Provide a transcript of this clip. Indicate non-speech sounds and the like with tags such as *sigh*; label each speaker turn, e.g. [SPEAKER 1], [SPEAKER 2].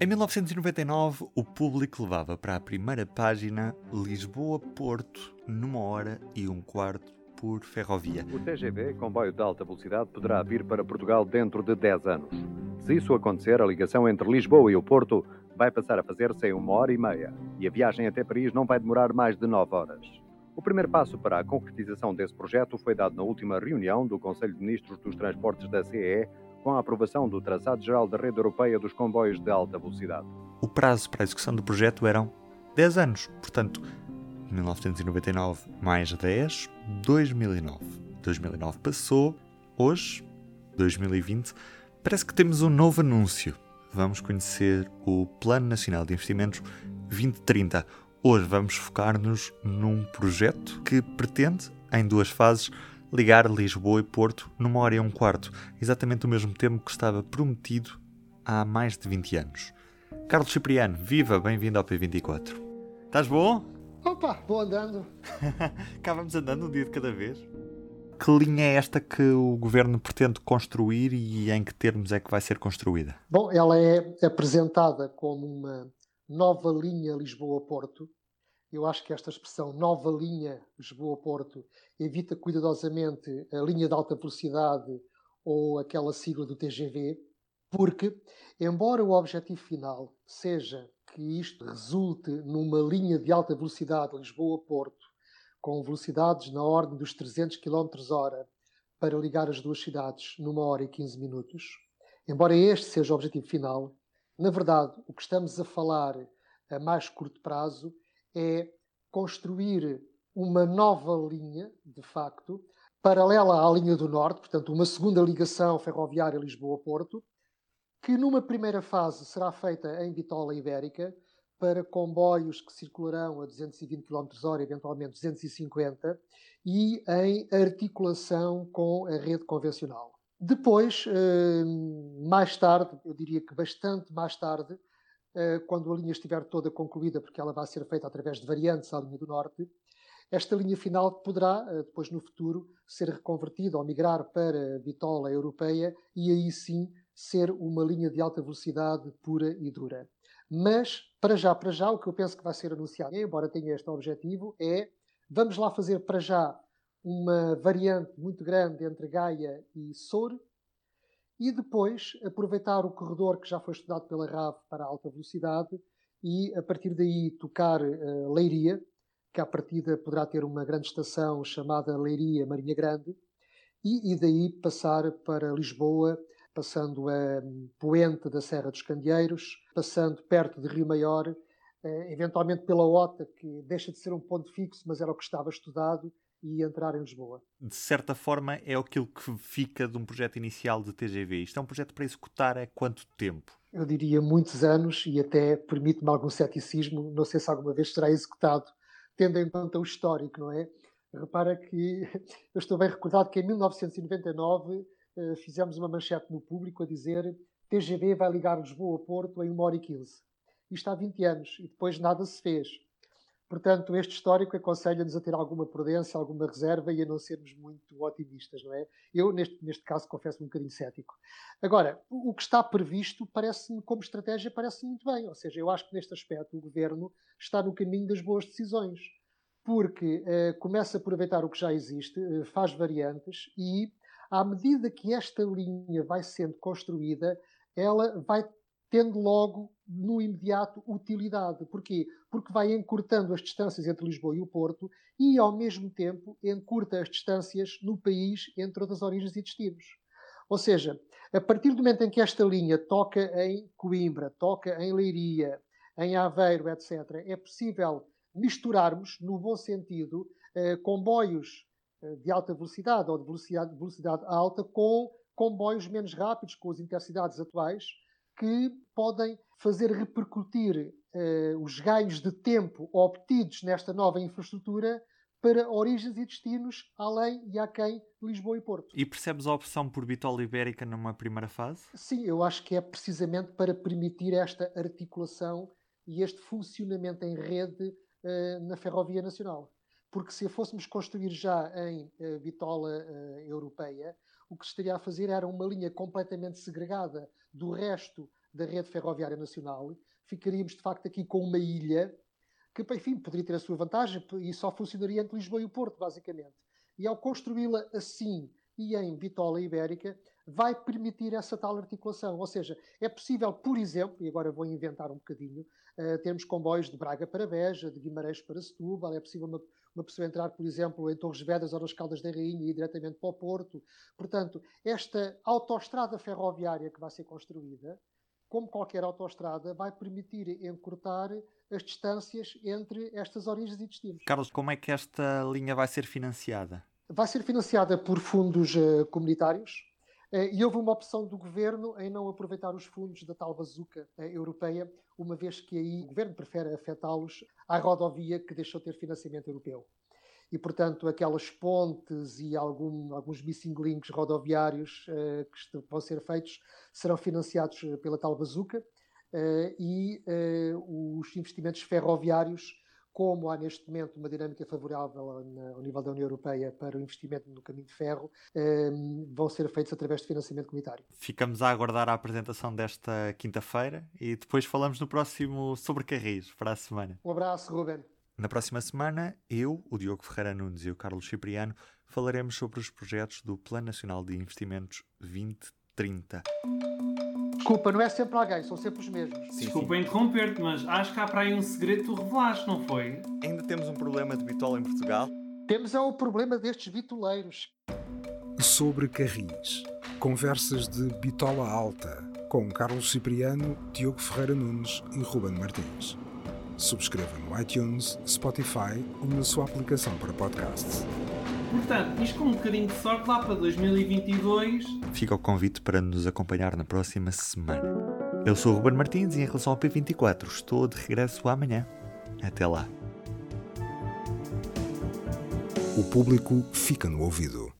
[SPEAKER 1] Em 1999, o público levava para a primeira página Lisboa-Porto numa hora e um quarto por ferrovia.
[SPEAKER 2] O TGV, comboio de alta velocidade, poderá vir para Portugal dentro de 10 anos. Se isso acontecer, a ligação entre Lisboa e o Porto vai passar a fazer-se em uma hora e meia e a viagem até Paris não vai demorar mais de 9 horas. O primeiro passo para a concretização desse projeto foi dado na última reunião do Conselho de Ministros dos Transportes da CE, com a aprovação do Traçado-Geral da Rede Europeia dos Comboios de Alta Velocidade.
[SPEAKER 1] O prazo para a execução do projeto eram 10 anos, portanto, 1999 mais 10, 2009. 2009 passou, hoje, 2020, parece que temos um novo anúncio. Vamos conhecer o Plano Nacional de Investimentos 2030. Hoje vamos focar-nos num projeto que pretende, em duas fases, ligar Lisboa e Porto numa hora e um quarto, exatamente o mesmo tempo que estava prometido há mais de 20 anos. Carlos Cipriano, viva, bem-vindo ao P24. Estás bom?
[SPEAKER 3] Opa, vou andando. *laughs*
[SPEAKER 1] Cá vamos andando um dia de cada vez. Que linha é esta que o governo pretende construir e em que termos é que vai ser construída?
[SPEAKER 3] Bom, ela é apresentada como uma nova linha Lisboa-Porto. Eu acho que esta expressão nova linha Lisboa-Porto evita cuidadosamente a linha de alta velocidade ou aquela sigla do TGV, porque, embora o objetivo final seja que isto resulte numa linha de alta velocidade Lisboa-Porto, com velocidades na ordem dos 300 km hora para ligar as duas cidades numa hora e 15 minutos, embora este seja o objetivo final, na verdade, o que estamos a falar a mais curto prazo é construir uma nova linha, de facto, paralela à linha do Norte, portanto, uma segunda ligação ferroviária Lisboa-Porto, que numa primeira fase será feita em Bitola Ibérica para comboios que circularão a 220 km h eventualmente 250, e em articulação com a rede convencional. Depois, eh, mais tarde, eu diria que bastante mais tarde, quando a linha estiver toda concluída, porque ela vai ser feita através de variantes à linha do Norte, esta linha final poderá, eh, depois no futuro, ser reconvertida ou migrar para a bitola europeia e aí sim ser uma linha de alta velocidade pura e dura. Mas, para já, para já, o que eu penso que vai ser anunciado, embora tenha este objetivo, é vamos lá fazer para já uma variante muito grande entre Gaia e Soure e depois aproveitar o corredor que já foi estudado pela RAV para alta velocidade e, a partir daí, tocar uh, Leiria, que à partida poderá ter uma grande estação chamada Leiria Marinha Grande, e, e daí passar para Lisboa passando a Poente da Serra dos Candeeiros, passando perto de Rio Maior, eh, eventualmente pela Ota, que deixa de ser um ponto fixo, mas era o que estava estudado, e entrar em Lisboa.
[SPEAKER 1] De certa forma, é aquilo que fica de um projeto inicial de TGV. Isto é um projeto para executar há quanto tempo?
[SPEAKER 3] Eu diria muitos anos e até permite-me algum ceticismo. Não sei se alguma vez será executado, tendo em conta o histórico, não é? Repara que *laughs* eu estou bem recordado que em 1999 eh, fizemos uma manchete no público a dizer TGV vai ligar Lisboa a Porto em 1 hora e 15. Isto há 20 anos e depois nada se fez. Portanto, este histórico aconselha-nos a ter alguma prudência, alguma reserva e a não sermos muito otimistas, não é? Eu, neste, neste caso, confesso um bocadinho cético. Agora, o que está previsto parece-me, como estratégia, parece muito bem. Ou seja, eu acho que neste aspecto o governo está no caminho das boas decisões. Porque eh, começa a aproveitar o que já existe, eh, faz variantes e à medida que esta linha vai sendo construída, ela vai tendo logo, no imediato, utilidade. Porquê? Porque vai encurtando as distâncias entre Lisboa e o Porto e, ao mesmo tempo, encurta as distâncias no país entre outras origens e destinos. Ou seja, a partir do momento em que esta linha toca em Coimbra, toca em Leiria, em Aveiro, etc., é possível misturarmos, no bom sentido, eh, comboios eh, de alta velocidade ou de velocidade, velocidade alta com comboios menos rápidos, com as intensidades atuais, que podem fazer repercutir eh, os ganhos de tempo obtidos nesta nova infraestrutura para origens e destinos além e aquém Lisboa e Porto.
[SPEAKER 1] E percebes a opção por bitola ibérica numa primeira fase?
[SPEAKER 3] Sim, eu acho que é precisamente para permitir esta articulação e este funcionamento em rede uh, na Ferrovia Nacional porque se a fôssemos construir já em uh, bitola uh, europeia, o que se estaria a fazer era uma linha completamente segregada do resto da rede ferroviária nacional, ficaríamos de facto aqui com uma ilha que, enfim, poderia ter a sua vantagem e só funcionaria entre Lisboa e o Porto, basicamente. E ao construí-la assim e em bitola ibérica, vai permitir essa tal articulação. Ou seja, é possível, por exemplo, e agora vou inventar um bocadinho, uh, termos comboios de Braga para Beja, de Guimarães para Setúbal, é possível uma, uma pessoa entrar, por exemplo, em Torres Vedras ou nas Caldas da Rainha e ir diretamente para o Porto. Portanto, esta autoestrada ferroviária que vai ser construída, como qualquer autoestrada, vai permitir encurtar as distâncias entre estas origens e destinos.
[SPEAKER 1] Carlos, como é que esta linha vai ser financiada?
[SPEAKER 3] Vai ser financiada por fundos uh, comunitários e houve uma opção do governo em não aproveitar os fundos da tal bazuca uh, europeia, uma vez que aí o governo prefere afetá-los à rodovia que deixou de ter financiamento europeu. E, portanto, aquelas pontes e algum, alguns missing links rodoviários que vão ser feitos serão financiados pela tal bazuca e os investimentos ferroviários como há neste momento uma dinâmica favorável ao nível da União Europeia para o investimento no caminho de ferro, ehm, vão ser feitos através de financiamento comunitário.
[SPEAKER 1] Ficamos a aguardar a apresentação desta quinta-feira e depois falamos no próximo sobre Carris para a semana.
[SPEAKER 3] Um abraço, Ruben.
[SPEAKER 1] Na próxima semana, eu, o Diogo Ferreira Nunes e o Carlos Cipriano falaremos sobre os projetos do Plano Nacional de Investimentos 2030.
[SPEAKER 3] Desculpa, não é sempre alguém, são sempre os mesmos.
[SPEAKER 4] Sim, Desculpa interromper-te, mas acho que há para aí um segredo que tu revelaste, não foi?
[SPEAKER 1] Ainda temos um problema de bitola em Portugal?
[SPEAKER 3] Temos é o problema destes bitoleiros.
[SPEAKER 5] Sobre Carris. Conversas de bitola alta com Carlos Cipriano, Diogo Ferreira Nunes e Ruben Martins. Subscreva no iTunes, Spotify ou na sua aplicação para podcasts.
[SPEAKER 4] Portanto, isto com um bocadinho de sorte lá para 2022.
[SPEAKER 1] Fica o convite para nos acompanhar na próxima semana. Eu sou o Ruben Martins e em relação ao P24 estou de regresso amanhã. Até lá.
[SPEAKER 5] O público fica no ouvido.